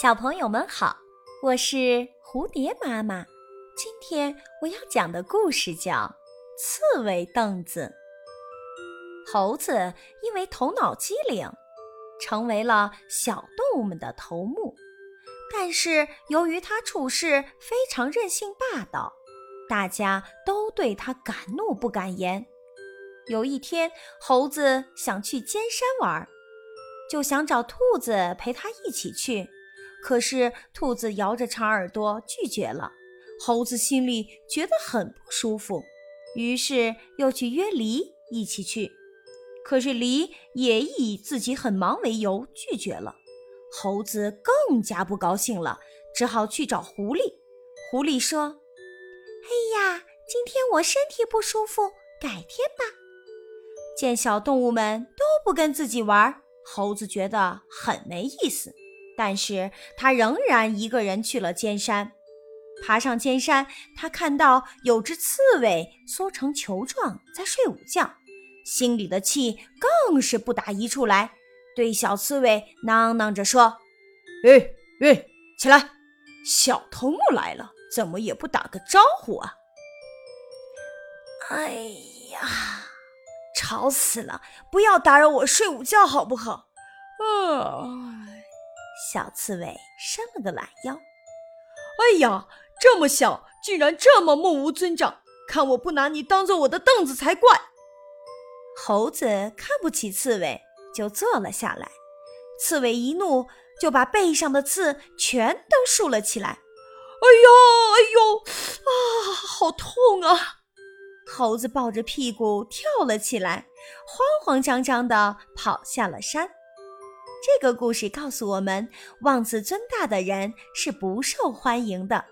小朋友们好，我是蝴蝶妈妈。今天我要讲的故事叫《刺猬凳子》。猴子因为头脑机灵，成为了小动物们的头目。但是由于他处事非常任性霸道，大家都对他敢怒不敢言。有一天，猴子想去尖山玩，就想找兔子陪他一起去。可是兔子摇着长耳朵拒绝了，猴子心里觉得很不舒服，于是又去约梨一起去。可是梨也以自己很忙为由拒绝了，猴子更加不高兴了，只好去找狐狸。狐狸说：“哎呀，今天我身体不舒服，改天吧。”见小动物们都不跟自己玩，猴子觉得很没意思。但是他仍然一个人去了尖山。爬上尖山，他看到有只刺猬缩成球状在睡午觉，心里的气更是不打一处来，对小刺猬囔囔着说：“哎哎，起来！小头目来了，怎么也不打个招呼啊？”哎呀！吵死了！不要打扰我睡午觉，好不好？啊！小刺猬伸了个懒腰。哎呀，这么小，竟然这么目无尊长！看我不拿你当做我的凳子才怪！猴子看不起刺猬，就坐了下来。刺猬一怒，就把背上的刺全都竖了起来。哎呦，哎呦，啊，好痛啊！猴子抱着屁股跳了起来，慌慌张张地跑下了山。这个故事告诉我们，妄自尊大的人是不受欢迎的。